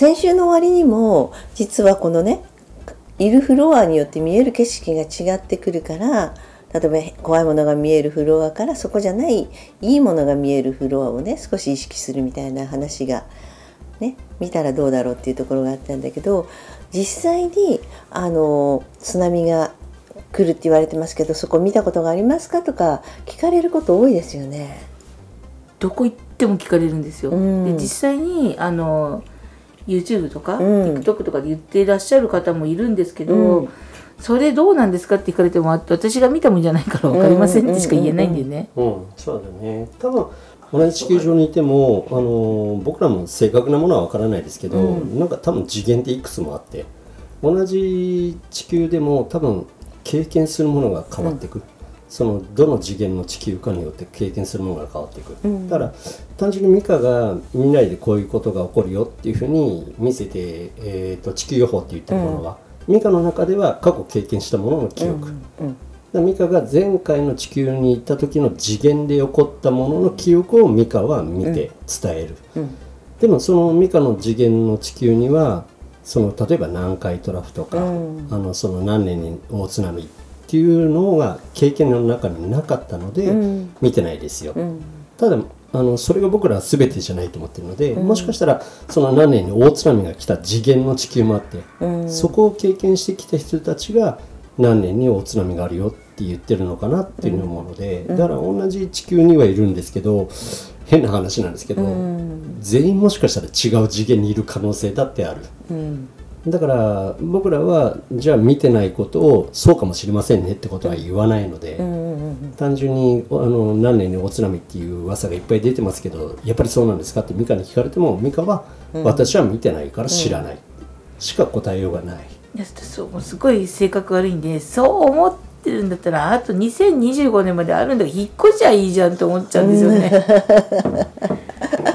先週の終わりにも実はこのねいるフロアによって見える景色が違ってくるから例えば怖いものが見えるフロアからそこじゃないいいものが見えるフロアをね少し意識するみたいな話がね見たらどうだろうっていうところがあったんだけど実際にあの津波が来るって言われてますけどそこ見たことがありますかとか聞かれること多いですよね。どこ行っても聞かれるんですよ。うんで実際にあの YouTube とか、うん TikTok とかで言っていらっしゃる方もいるんですけど、うんそれどうなんですかって聞かれてもあ私が見たもんじゃないから分かりませんってしか言えないんでね。うん、そうだね。多分同じ地球上にいても、あの僕らも正確なものはわからないですけど、うんなんか多分次元っていくつもあって、同じ地球でも多分経験するものが変わっていく。そのどの次元の地球かによって経験するものが変わっていく、うん。だから単純にミカが未来でこういうことが起こるよっていうふうに見せて、えー、と地球予報って言ってるものは、ミカの中では過去経験したものの記憶、うんでミカが前回の地球に行った時の次元で起こったものの記憶をミカは見て伝える、うん。でもそのミカの次元の地球にはその例えば南海トラフとか、うん。あのその何年に大津波っていうのが経験の中になかったので、うん。見てないですよ、うん。ただあのそれが僕らは全てじゃないと思ってるので、うん。もしかしたらその何年に大津波が来た次元の地球もあって、うん。そこを経験してきた人たちが何年に大津波があるよって言ってるのかなっていうのを思うので、だから同じ地球にはいるんですけど変な話なんですけど、うん。全員もしかしたら違う次元にいる可能性だってある。うんだから僕らはじゃあ見てないことをそうかもしれませんねってことは言わないので、単純にあの何年に大津波っていう噂がいっぱい出てますけどやっぱりそうなんですかって美香に聞かれても美香は、私は見てないから知らない、しか答えようがない。いやそうもうすごい性格悪いんでそう思ってるんだったらあと2025年まであるんだから引っ越しちゃいいじゃんと思っちゃうんですよね。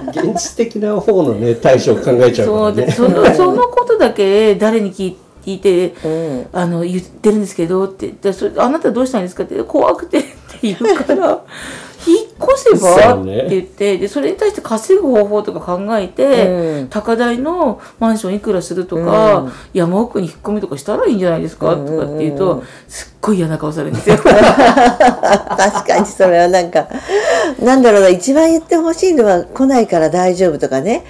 現実的な方のね対処を考えちゃうからね。そうでそのそのことだけ誰に聞い聞いて、うんあの言ってるんですけどってでそれあなたどうしたんですかって怖くてって言うから引っ越せば、って言ってでそれに対して稼ぐ方法とか考えて、うん。高台のマンションいくらするとか、うん。山奥に引っ込みとかしたらいいんじゃないですか、うん。とかって言うとうんすっごい嫌な顔されるんですよ。確かにそれはなんかなんだろうな一番言ってほしいのは来ないから大丈夫とかね、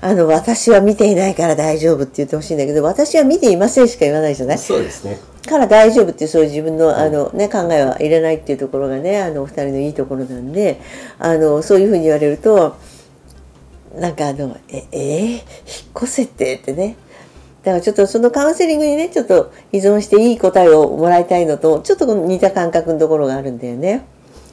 あの私は見ていないから大丈夫って言ってほしいんだけど私は見ていませんしか言わないじゃない？そうですね。から大丈夫っていうそういう自分のあの、ね、考えは入れないっていうところがねあのお二人のいいところなんであのそういうふうに言われるとなんかあの「ええ？ー引っ越せって」ってね。だからちょっとそのカウンセリングにねちょっと依存していい答えをもらいたいのとちょっと似た感覚のところがあるんだよね。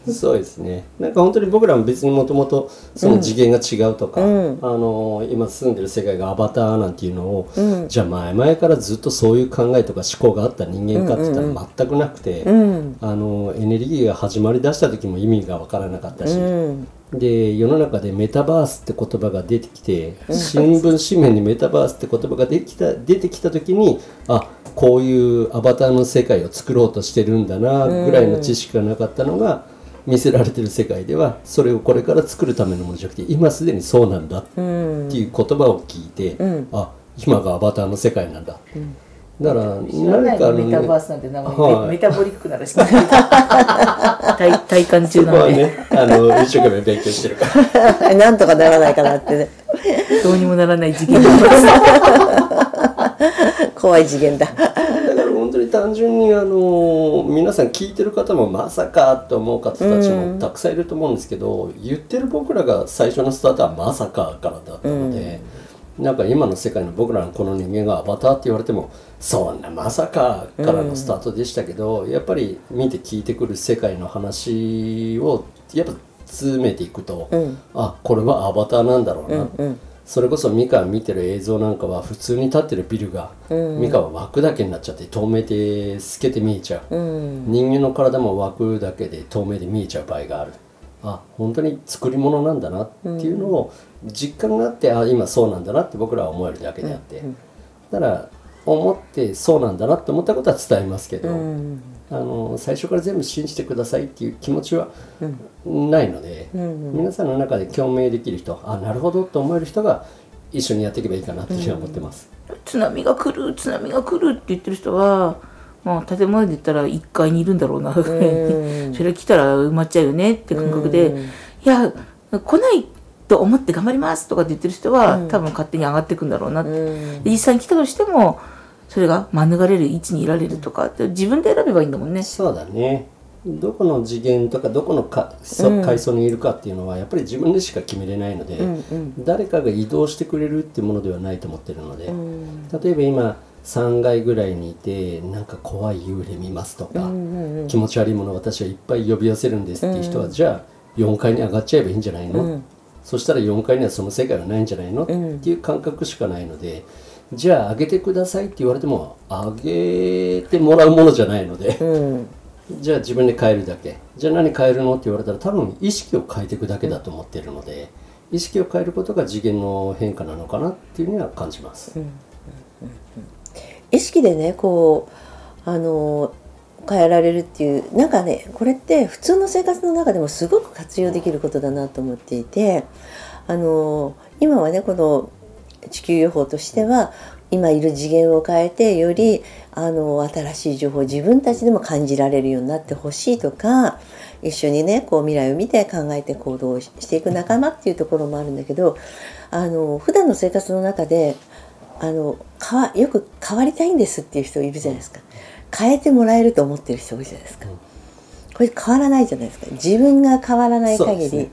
そうですね。なんか本当に僕らも別にもともとその次元が違うとか、うん。あの今住んでる世界がアバターなんていうのを、うん。じゃあ前々からずっとそういう考えとか思考があった人間かって言ったら全くなくて、うん。あのエネルギーが始まりだした時も意味がわからなかったし、うん。で世の中でメタバースって言葉が出てきて新聞紙面にメタバースって言葉が出てきた出てきた時にあこういうアバターの世界を作ろうとしてるんだなぐらいの知識がなかったのが見せられてる世界ではそれをこれから作るためのものじゃなくて今すでにそうなんだってうんいう言葉を聞いて、うん。あ今がアバターの世界なんだ、だから知らないの？何かメタバースなんて名前、はい。メタボリックならしか 体体感中なので、ねあの一生懸命勉強してるから。なんとかならないかなってね。どうにもならない事件が怖い次元だ当に単純にあの皆さん聞いてる方もまさかと思う方たちもたくさんいると思うんですけど、言ってる僕らが最初のスタートはまさかからだったので、なんか今の世界の僕らのこの人間がアバターって言われてもそんなまさかからのスタートでしたけど、やっぱり見て聞いてくる世界の話をやっぱ詰めていくと、あこれはアバターなんだろうな、それこそミカ見てる映像なんかは普通に立ってるビルが、ミカは枠だけになっちゃって透明で透けて見えちゃう、人間の体も枠だけで透明で見えちゃう場合がある。あ本当に作り物なんだなっていうのを実感があって、あ今そうなんだなって僕らは思えるだけであって、だから思ってそうなんだなって思ったことは伝えますけど、あの最初から全部信じてくださいっていう気持ちはないので、皆さんの中で共鳴できる人あなるほどと思える人が一緒にやっていけばいいかなっていうふうに思ってます。津波が来る津波が来るって言ってる人は、まあ、建物で言ったら1階にいるんだろうな それ来たら埋まっちゃうよねって感覚で、いや来ないと思って頑張りますとかって言ってる人は、多分勝手に上がっていくんだろうなって、で実際に来たとしてもそれが免れる位置にいられるとかって自分で選べばいいんだもんね。そうだね。どこの次元とかどこのかそ階層にいるかっていうのはやっぱり自分でしか決めれないので、誰かが移動してくれるっていうものではないと思ってるので、例えば今3階ぐらいにいてなんか怖い幽霊見ますとか、気持ち悪いもの私はいっぱい呼び寄せるんですっていう人は、じゃあ4階に上がっちゃえばいいんじゃないの、そしたら4階にはその世界はないんじゃないの、っていう感覚しかないのでじゃあ上げてくださいって言われても上げてもらうものじゃないので。じゃあ自分で変えるだけ。じゃあ何変えるのって言われたら多分意識を変えていくだけだと思ってるので意識を変えることが次元の変化なのかなっていうふうには感じます、意識でねこうあの変えられるっていうなんかねこれって普通の生活の中でもすごく活用できることだなと思っていてあの今はねこの地球予報としては今いる次元を変えてよりあの新しい情報を自分たちでも感じられるようになってほしいとか一緒にねこう未来を見て考えて行動していく仲間っていうところもあるんだけどあの普段の生活の中であのかわよく変わりたいんですっていう人いるじゃないですか。変えてもらえると思ってる人多いじゃないですか。これ変わらないじゃないですか。自分が変わらない限り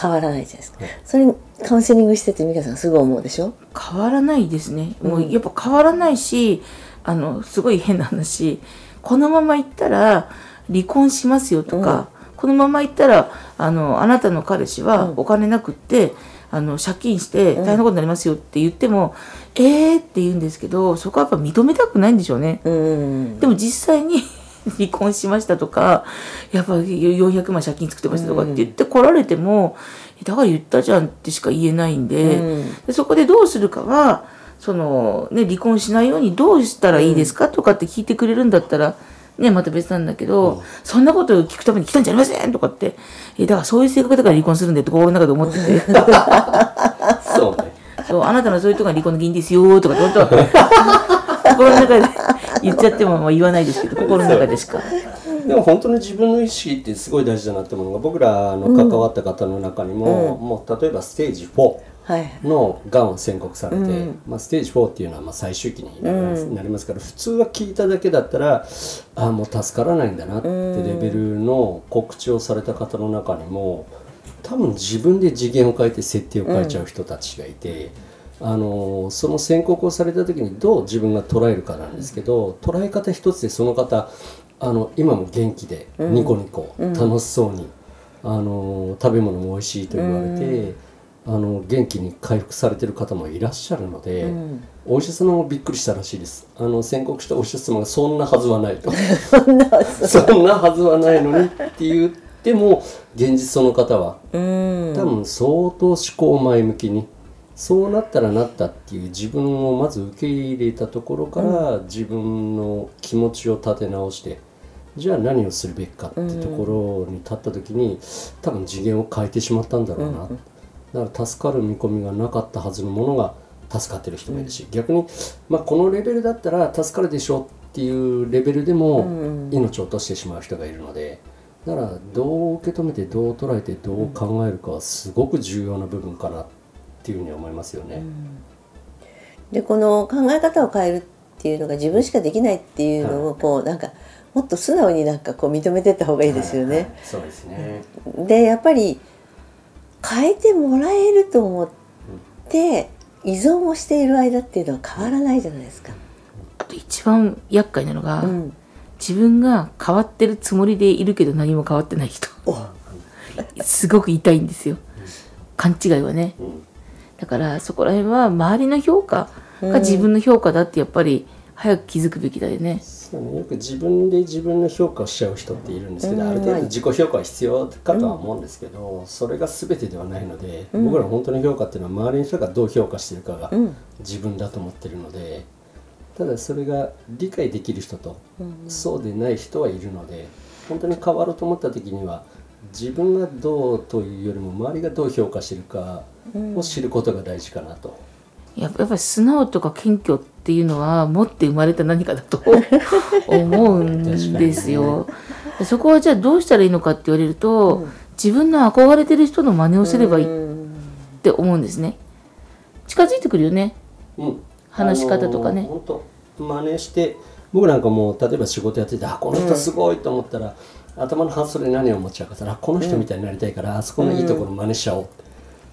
変わらないじゃないですか。それカウンセリングしてて美香さんすごい思うでしょ？変わらないですね、もうやっぱ変わらないしあのすごい変な話。このままいったら離婚しますよとか、このままいったらあのあなたの彼氏はお金なくって、あの借金して大変なことになりますよって言っても、えーって言うんですけどそこはやっぱ認めたくないんでしょうね。うんでも実際に 離婚しましたとかやっぱ400万借金作ってましたとかって言って来られても、だから言ったじゃんってしか言えないんで,、うんでそこでどうするかはその、ね、離婚しないようにどうしたらいいですかとかって聞いてくれるんだったら。ね、また別なんだけど、そんなことを聞くために来たんじゃありませんとかって、えだからそういう性格だから離婚するんだよって心の中で思ってて、そうね。そう、あなたのそういうとこが離婚の原因ですよとかって本当は心の中で言っちゃってもまあ言わないですけど、心の中でしか。でも本当に自分の意識ってすごい大事だなって思うのが僕らの関わった方の中にも、もう例えばステージ4はいのがんを宣告されて、まあ、ステージ4っていうのはまあ最終期になります,、から普通は聞いただけだったらああもう助からないんだなってレベルの告知をされた方の中にも多分自分で次元を変えて設定を変えちゃう人たちがいて。あのその宣告をされた時にどう自分が捉えるかなんですけど捉え方一つでその方あの今も元気でニコニコ楽しそうに、あの食べ物も美味しいと言われて、あの元気に回復されてる方もいらっしゃるので、お医者様もびっくりしたらしいです。あの宣告したお医者様がそんなはずはないと。そんなはずはない。のにって言っても現実その方はうん。多分相当思考前向きにそうなったらなったっていう自分をまず受け入れたところから、自分の気持ちを立て直してじゃあ何をするべきかってところに立った時に多分次元を変えてしまったんだろうな、だから助かる見込みがなかったはずのものが助かってる人もいるし、逆に、まあ、このレベルだったら助かるでしょうっていうレベルでも命を落としてしまう人がいるので。だからどう受け止めてどう捉えてどう考えるかはすごく重要な部分かなっていうふうに思いますよね。でこの考え方を変えるっていうのが自分しかできないっていうのをこうなんかもっと素直になんかこう認めてった方がいいですよね。はいはい、そうですねでやっぱり変えてもらえると思って依存をしている間っていうのは変わらないじゃないですか。あと一番厄介なのが、うん、自分が変わってるつもりでいるけど何も変わってない人。すごく痛いんですよ。勘違いはね。だからそこら辺は周りの評価が自分の評価だってやっぱり早く気づくべきだよね。そうねよく自分で自分の評価をしちゃう人っているんですけど、ある程度自己評価は必要かとは思うんですけど、それが全てではないので、僕ら本当の評価っていうのは周りの人がどう評価してるかが自分だと思ってるので、ただそれが理解できる人と、そうでない人はいるので本当に変わろうと思った時には自分がどうというよりも周りがどう評価してるかを知ることが大事かなと。やっぱり素直とか謙虚っていうのは持って生まれた何かだと思うんですよ。ね、そこはじゃあどうしたらいいのかって言われると、うん、自分の憧れてる人の真似をすればいいって思うんですね。近づいてくるよね。うん、話し方とかね。本当真似して僕なんかもう例えば仕事やっててあこの人すごいと思ったら、うん、頭の発想で何を思っちゃうかったらこの人みたいになりたいから、あそこのいいところ真似しちゃおうって。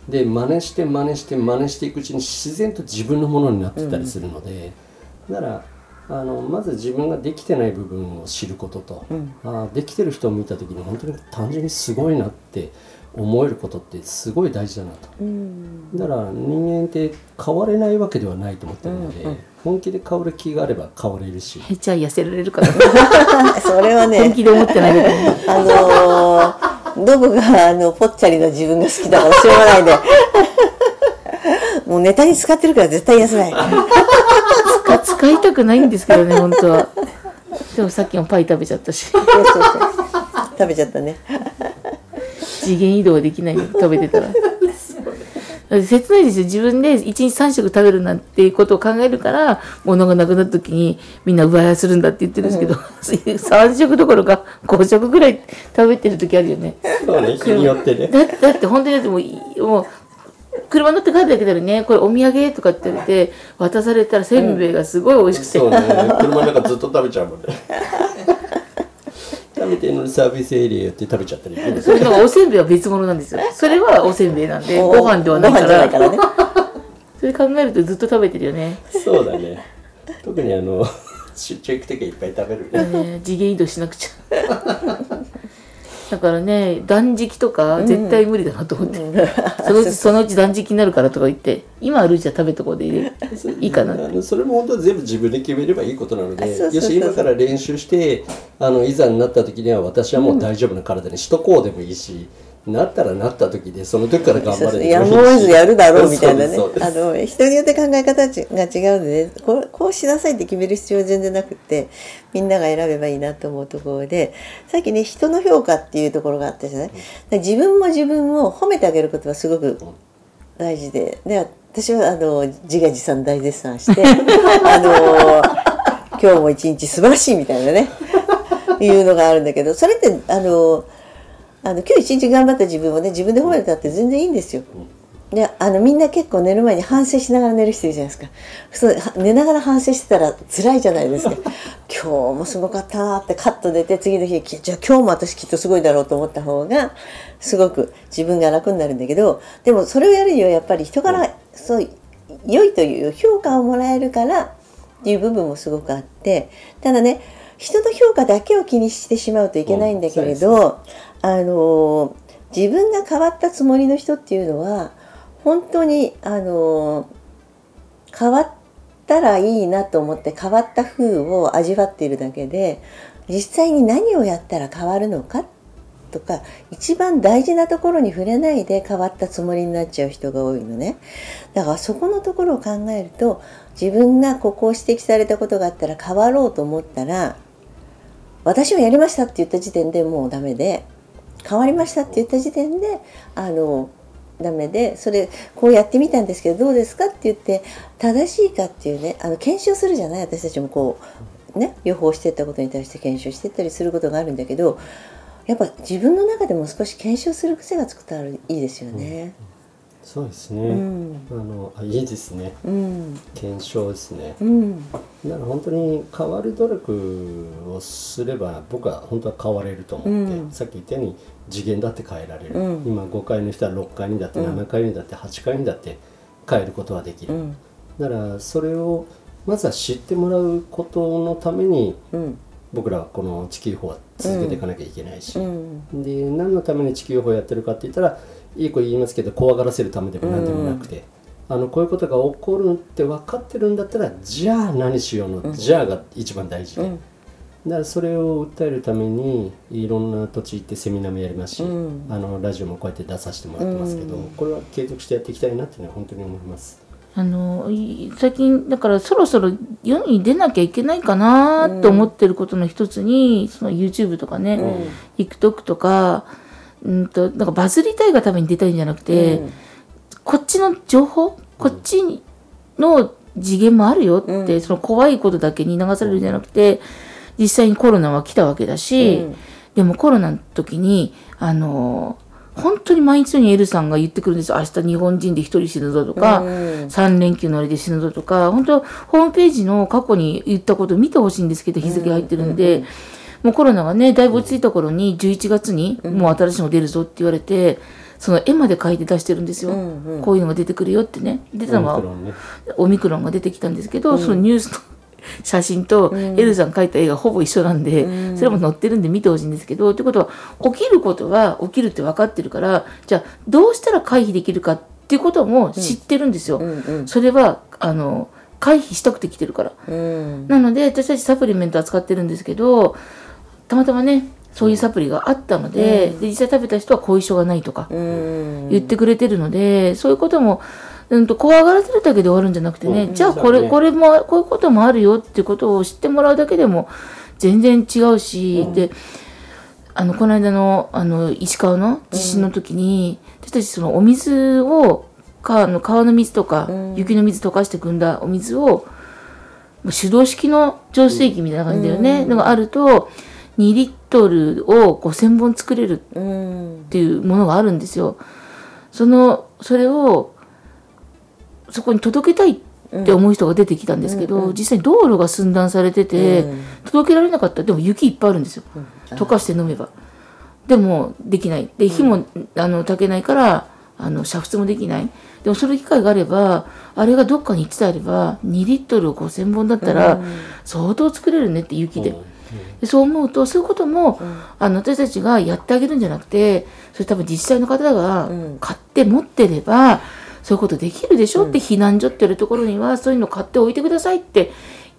で真似して真似して真似していくうちに自然と自分のものになってたりするので、うん、だからあのまず自分ができてない部分を知ることと、うん、あできてる人を見た時に本当に単純にすごいなって思えることってすごい大事だなと、うん、だから人間って変われないわけではないと思ってるので、うんうん、本気で変わる気があれば変われるし。じゃあ痩せられるかな それはね。本気で思ってないあのーノブがあのぽっちゃりな自分が好きだからしょうがないで。もうネタに使ってるから絶対痩せない。使使いたくないんですけどね本当は。でもさっきもパイ食べちゃったし。食べちゃったね。次元移動できない食べてたら切ないですよ。自分で1日3食食べるなんていうことを考えるから物がなくなった時にみんな奪い合いするんだって言ってるんですけど、うん、3食どころか5食ぐらい食べてる時あるよね。そうね日によってね。だだって本当にだってもうもう車乗って帰るだけでねこれお土産とかって言われて渡されたらせんべいがすごい美味しくて、うん、そうね車の中ずっと食べちゃうもんね食べてるのにサービスエリアって食べちゃったりそれおせんべいは別物なんですよ。それはおせんべいなんでご飯ではないからからね。それ考えるとずっと食べてるよね。そうだね。特にあの出張行く時はいっぱい食べるね。ね次元移動しなくちゃだからね断食とか絶対無理だなと思って、うん、そのうち そのうち断食になるからとか言って今あるうちは食べとこうでいい かなそれも本当は全部自分で決めればいいことなのでよし今から練習してあのいざになった時には私はもう大丈夫な体にしとこうでもいいし、なったらなった時でその時から頑張れやむを得ずやるだろうみたいなね。あの人によって考え方が違うのでこうこうしなさいって決める必要は全然なくってみんなが選べばいいなと思うところでさっきね人の評価っていうところがあったじゃない、うん、自分も自分を褒めてあげることはすごく大事で。で私はあの自画自賛大絶賛して あの今日も一日素晴らしいみたいなね。いうのがあるんだけどそれってあのあの今日一日頑張った自分をね自分で褒めたって全然いいんですよ。であのみんな結構寝る前に反省しながら寝る人いるじゃないですか。そう寝ながら反省してたら辛いじゃないですか。今日もすごかったなってカッと出て次の日じゃあ今日も私きっとすごいだろうと思った方がすごく自分が楽になるんだけどでもそれをやるにはやっぱり人からそう良いという評価をもらえるからっていう部分もすごくあってただね人の評価だけを気にしてしまうといけないんだけれど、あの自分が変わったつもりの人っていうのは本当にあの変わったらいいなと思って変わった風を味わっているだけで実際に何をやったら変わるのかとか一番大事なところに触れないで変わったつもりになっちゃう人が多いのね。だからそこのところを考えると自分がここを指摘されたことがあったら変わろうと思ったら私はやりましたって言った時点でもうダメで変わりましたって言った時点であのダメでそれこうやってみたんですけどどうですかって言って正しいかっていうねあの検証するじゃない？私たちもこうね予報してったことに対して検証してったりすることがあるんだけどやっぱ自分の中でも少し検証する癖がつくといいですよね。そうですね、うん。あのあいいですね。うん。検証ですね。うん。だから本当に変わる努力をすれば僕は本当は変われると思って、うん。さっき言ったように次元だって変えられる、うん。今5階の人は6階にだってうん。7階にだって8階にだって変えることはできる、うん。だからそれをまずは知ってもらうことのためにうん。僕らはこの地球法は続けていかなきゃいけないし、うん。で何のために地球法をやってるかって言ったらいい子言いますけど怖がらせるためでも何でもなくて、あのこういうことが起こるって分かってるんだったらじゃあ何しようの、じゃあが一番大事で、うん。だからそれを訴えるためにいろんな土地行ってセミナーもやりますし、うん。あのラジオもこうやって出させてもらってますけど、これは継続してやっていきたいなっていうのは本当に思います。あのい最近だからそろそろ世に出なきゃいけないかなと思ってることの一つに、その YouTube とかね、TikTok とかうんとなんかバズりたいがために出たいんじゃなくて、うん。こっちの情報？こっちの次元もあるよって、その怖いことだけに流されるんじゃなくて実際にコロナは来たわけだし、うん。でもコロナの時にあの本当に毎日のようにエルさんが言ってくるんですよ。明日日本人で一人死ぬぞとか、うん。3連休のあれで死ぬぞとか本当ホームページの過去に言ったこと見てほしいんですけど日付入ってるんで、もうコロナがねだいぶ落ち着いた頃に11月にもう新しいの出るぞって言われてその絵まで描いて出してるんですよ、うんうん。こういうのが出てくるよってね。出たのはオミクロンが出てきたんですけど、そのニュースの 写真とエルさん描いた絵がほぼ一緒なんで、それも載ってるんで見てほしいんですけど、ということは起きることは起きるって分かってるからじゃあどうしたら回避できるかっていうことも知ってるんですよ。うんうん。それはあの回避したくて来てるから。うん。なので私たちサプリメント扱ってるんですけどたまたまねそういうサプリがあったので,、で実際食べた人は後遺症がないとかうん。言ってくれてるので、そういうことも、うん、と怖がらせるだけで終わるんじゃなくてね、じゃあこれ、ねこれもこういうこともあるよっていうことを知ってもらうだけでも全然違うし、であのこの間のあの石川の地震の時に、私たちそのお水を川の川の水とか、雪の水溶かして汲んだお水を手動式の浄水器みたいな感じだよね、のがあると2リットルを5000本作れるうん。っていうものがあるんですよ。そのそれをそこに届けたいって思う人が出てきたんですけど、実際に道路が寸断されてて、うん。届けられなかった。でも雪いっぱいあるんですよ、溶かして飲めば。でもできない。で火も、あの炊けないからあの煮沸もできない。でもその機会があればあれがどっかに行ってたれば2リットルを5000本だったら相当作れるねって雪で。でそう思うとそういうことも、あの私たちがやってあげるんじゃなくてそれ多分自治体の方がん。買って持ってれば、そういうことできるでしょって避難所っていうところにはそういうの買っておいてくださいって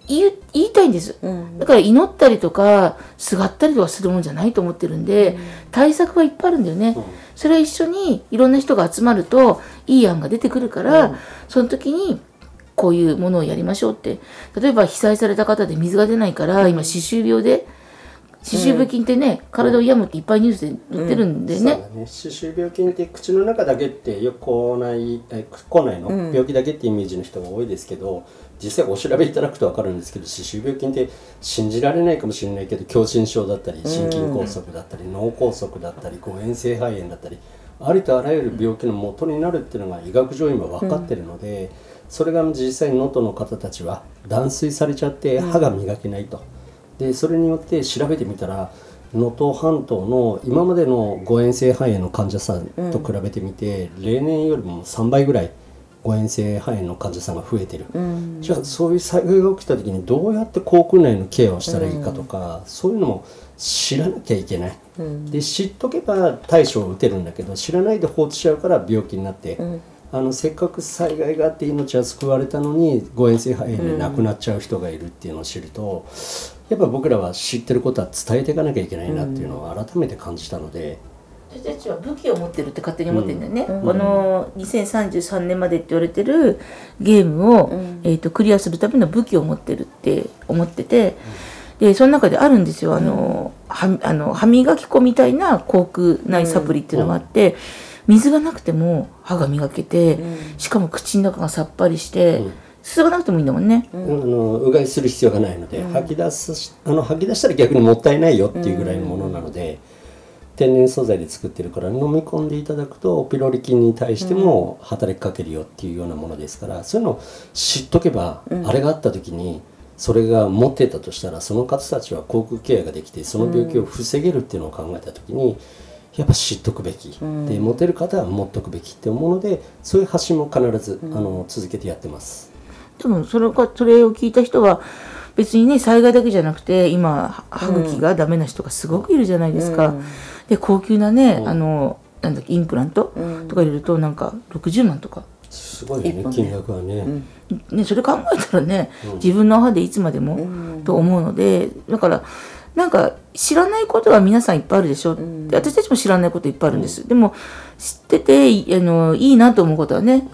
言いたいんです。うん。だから祈ったりとかすがったりとかするもんじゃないと思ってるんで、対策はいっぱいあるんだよね、それは一緒にいろんな人が集まるといい案が出てくるから、その時にこういうものをやりましょうって。例えば被災された方で水が出ないから、今歯周病で歯周病菌ってね、体を病むっていっぱいニュースで載ってるんでね。歯周病菌って口の中だけってよく口内え口内の病気だけってイメージの人が多いですけど、実際お調べいただくと分かるんですけど歯周病菌って信じられないかもしれないけど狭心症だったり心筋梗塞だったり脳梗塞だったり誤嚥性肺炎だったりありとあらゆる病気の元になるっていうのが医学上今分かってるので、それが実際に能登の方たちは断水されちゃって歯が磨けないと。でそれによって調べてみたら能登半島の今までの誤嚥性肺炎の患者さんと比べてみて、例年よりも3倍ぐらい誤嚥性肺炎の患者さんが増えてる、じゃあそういう災害が起きた時にどうやって口腔内のケアをしたらいいかとか、そういうのも知らなきゃいけない、で知っとけば対処を打てるんだけど知らないで放置しちゃうから病気になって、あのせっかく災害があって命は救われたのに誤嚥性肺炎で亡くなっちゃう人がいるっていうのを知ると、やっぱ僕らは知ってることは伝えていかなきゃいけないなっていうのを改めて感じたので、私たちは武器を持ってるって勝手に思ってるんだよね、この2033年までって言われてるゲームを、えー、とクリアするための武器を持ってるって思ってて、でその中であるんですよ。あの,、はあの歯磨き粉みたいな口腔内サプリっていうのがあって、水がなくても歯が磨けて、しかも口の中がさっぱりして、すすがなくてもいいんだもんね。あのうがいする必要がないので、吐き出すしあの吐き出したら逆にもったいないよっていうぐらいのものなので、天然素材で作ってるから飲み込んでいただくとピロリ菌に対しても働きかけるよっていうようなものですから、そういうのを知っとけば、あれがあった時にそれが持ってたとしたらその方たちは口腔ケアができてその病気を防げるっていうのを考えた時に、やっぱ知っとくべき、で持てる方は持っとくべきって思うのでそういう発信も必ず、あの続けてやってます。多分それかそれを聞いた人は別にね災害だけじゃなくて今歯茎がダメな人がすごくいるじゃないですか。で高級なね、あのなんだっけインプラントとか入れるとなんか60万とか。すごいよね金額はね、ね、それ考えたらね、自分の歯でいつまでも、と思うのでだからなんか知らないことは皆さんいっぱいあるでしょ、で私たちも知らないこといっぱいあるんです、でも知ってていあのいいなと思うことはね、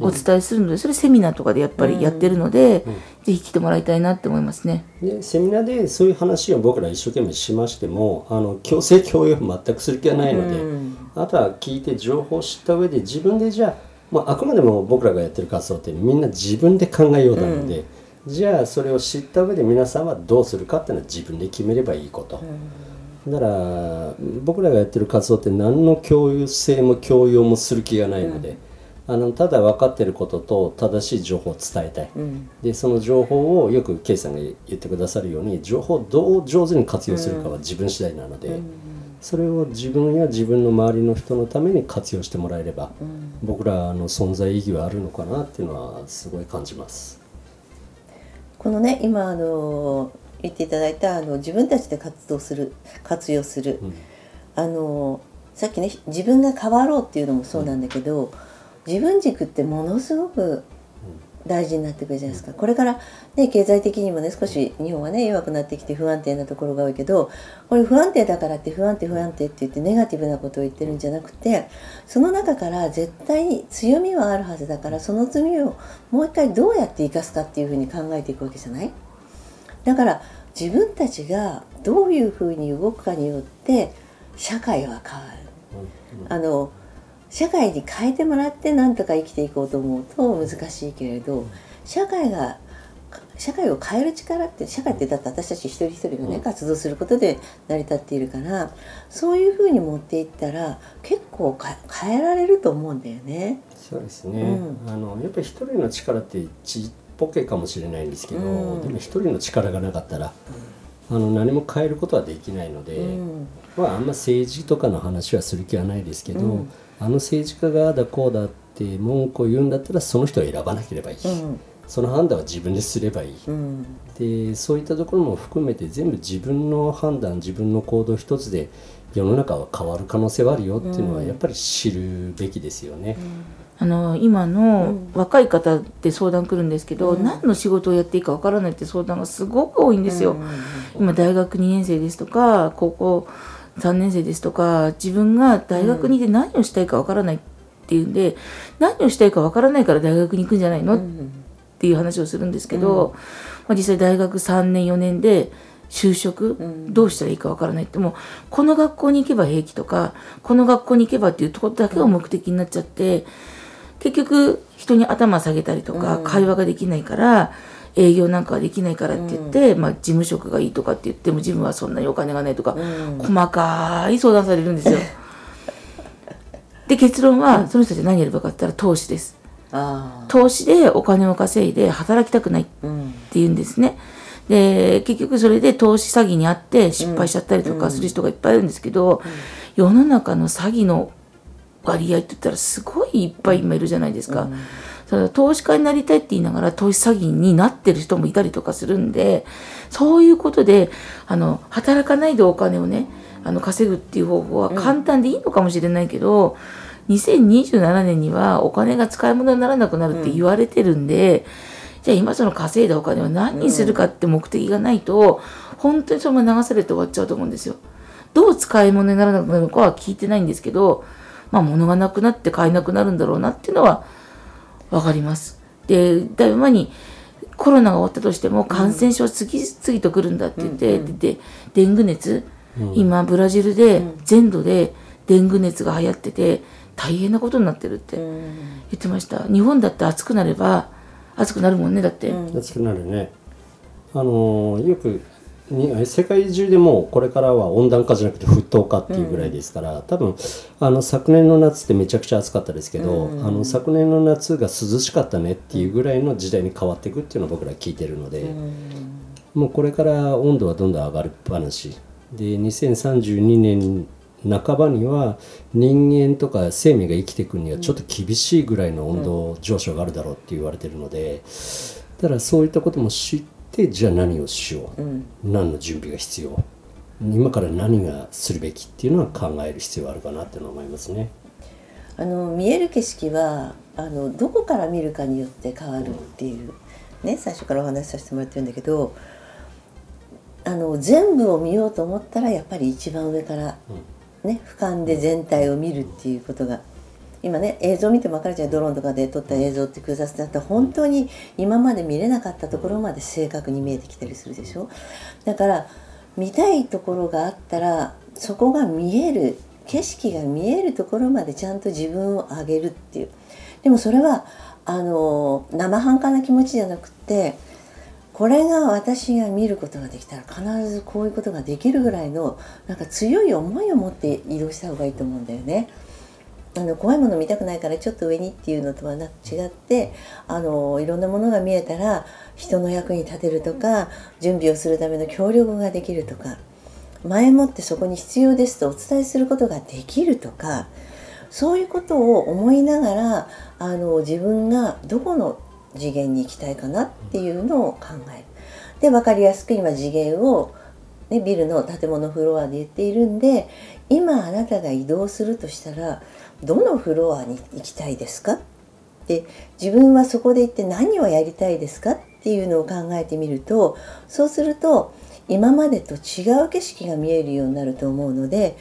お伝えするのでそれセミナーとかでやっぱりやってるので、ぜひ来てもらいたいなって思いますね。でセミナーでそういう話を僕ら一生懸命しましてもあの強制強要を全くする気はないので、あとは聞いて情報を知った上で自分でじゃあ、まあ、あくまでも僕らがやってる活動ってみんな自分で考えようなので、じゃあそれを知った上で皆さんはどうするかっていうのは自分で決めればいいこと。だから僕らがやってる活動って何の共有性も強要もする気がないので、あのただ分かってることと正しい情報を伝えたい、でその情報をよくケイさんが言ってくださるように情報をどう上手に活用するかは自分次第なので、それを自分や自分の周りの人のために活用してもらえれば、僕らの存在意義はあるのかなっていうのはすごい感じます。このね今あの言っていただいたあの自分たちで活動する活用する、あのさっきね自分が変わろうっていうのもそうなんだけど、自分軸ってものすごく大事になってくるじゃないですか、これから、ね、経済的にもね少し日本はね弱くなってきて不安定なところが多いけどこれ不安定だからって不安定不安定って言ってネガティブなことを言ってるんじゃなくてその中から絶対に強みはあるはずだからその強みをもう一回どうやって生かすかっていうふうに考えていくわけじゃない？だから自分たちがどういうふうに動くかによって社会は変わる。あの社会に変えてもらってなんとか生きていこうと思うと難しいけれど社会が社会を変える力って社会ってだって私たち一人一人がね、うん。活動することで成り立っているからそういうふうに持っていったら結構か変えられると思うんだよね。そうですね、うあのやっぱり一人の力ってちっぽけかもしれないんですけど、うん。でも一人の力がなかったら、あの何も変えることはできないので、うん。まあ、あんま政治とかの話はする気はないですけど、うんあの政治家がああだこうだって文句を言うんだったらその人を選ばなければいい、うん。その判断は自分ですればいい、うん。でそういったところも含めて全部自分の判断自分の行動一つで世の中は変わる可能性はあるよっていうのはうん。やっぱり知るべきですよね。あの今の若い方って相談来るんですけど、うん。何の仕事をやっていいかわからないって相談がすごく多いんですよ。今大学2年生ですとか高校3年生ですとか自分が大学にいて何をしたいかわからないっていうんで、何をしたいかわからないから大学に行くんじゃないの、っていう話をするんですけど、まあ、実際大学3年4年で就職、ん。どうしたらいいかわからないってもうこの学校に行けば平気とかこの学校に行けばっていうところだけが目的になっちゃって結局人に頭下げたりとか、うん。会話ができないから営業なんかはできないからって言って、まあ、事務職がいいとかって言っても自分はそんなにお金がないとか、うん細かい相談されるんですよ。で結論はその人たち何やればよかったら投資です。投資でお金を稼いで働きたくないってうん言うんですね。で結局それで投資詐欺にあって失敗しちゃったりとかする人がいっぱいいるんですけど、世の中の詐欺の割合って言ったらすごいいっぱい今いるじゃないですか。投資家になりたいって言いながら投資詐欺になってる人もいたりとかするんでそういうことであの働かないでお金をねあの稼ぐっていう方法は簡単でいいのかもしれないけど、2027年にはお金が使い物にならなくなるって言われてるんで、じゃあ今その稼いだお金を何にするかって目的がないと、本当にそのまま流されて終わっちゃうと思うんですよ。どう使い物にならなくなるのかは聞いてないんですけど、まあ物がなくなって買えなくなるんだろうなっていうのはわかります。で、だいぶ前にコロナが終わったとしても感染症次々と来るんだって言って、で、デング熱、今ブラジルで全土でデング熱が流行ってて、大変なことになってるって言ってました。日本だって暑くなれば暑くなるもんねだって、暑くなるね。あのよくに世界中でもこれからは温暖化じゃなくて沸騰化っていうぐらいですから、うん、多分あの昨年の夏ってめちゃくちゃ暑かったですけど、うん、あの昨年の夏が涼しかったねっていうぐらいの時代に変わっていくっていうのを僕ら聞いてるので、うん、もうこれから温度はどんどん上がる話で2032年半ばには人間とか生命が生きていくにはちょっと厳しいぐらいの温度上昇があるだろうって言われてるのでだからそういったことも知ってじゃあ何をしよう、うん、何の準備が必要？今から何がするべきっていうのは考える必要があるかなって思いますね。あの見える景色はあのどこから見るかによって変わるっていう、ね最初からお話しさせてもらってるんだけどあの全部を見ようと思ったらやっぱり一番上から、ね、俯瞰で全体を見るっていうことが今ね映像見ても分かるじゃんドローンとかで撮った映像って空撮だった。ら本当に今まで見れなかったところまで正確に見えてきたりするでしょ？だから見たいところがあったらそこが見える景色が見えるところまでちゃんと自分を上げるっていう。でもそれはあの生半可な気持ちじゃなくってこれが私が見ることができたら必ずこういうことができるぐらいのなんか強い思いを持って移動した方がいいと思うんだよね。あの怖いもの見たくないからちょっと上にっていうのとはな違ってあのいろんなものが見えたら人の役に立てるとか準備をするための協力ができるとか前もってそこに必要ですとお伝えすることができるとかそういうことを思いながらあの自分がどこの次元に行きたいかなっていうのを考える。で分かりやすく今次元を、ね、ビルの建物フロアで言っているんで今あなたが移動するとしたらどのフロアに行きたいですか？で自分はそこで行って何をやりたいですかっていうのを考えてみるとそうすると今までと違う景色が見えるようになると思うので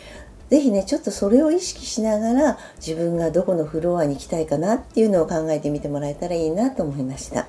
是非ねちょっとそれを意識しながら自分がどこのフロアに行きたいかなっていうのを考えてみてもらえたらいいなと思いました。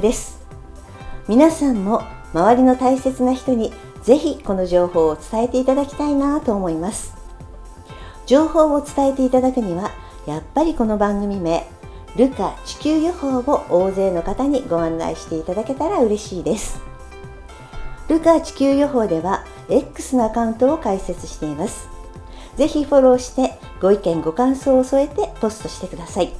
です。皆さんも周りの大切な人にぜひこの情報を伝えていただきたいなと思います。情報を伝えていただくにはやっぱりこの番組名ルカ地球予報を大勢の方にご案内していただけたら嬉しいです。ルカ地球予報では X のアカウントを開設しています。ぜひフォローしてご意見ご感想を添えてポストしてください。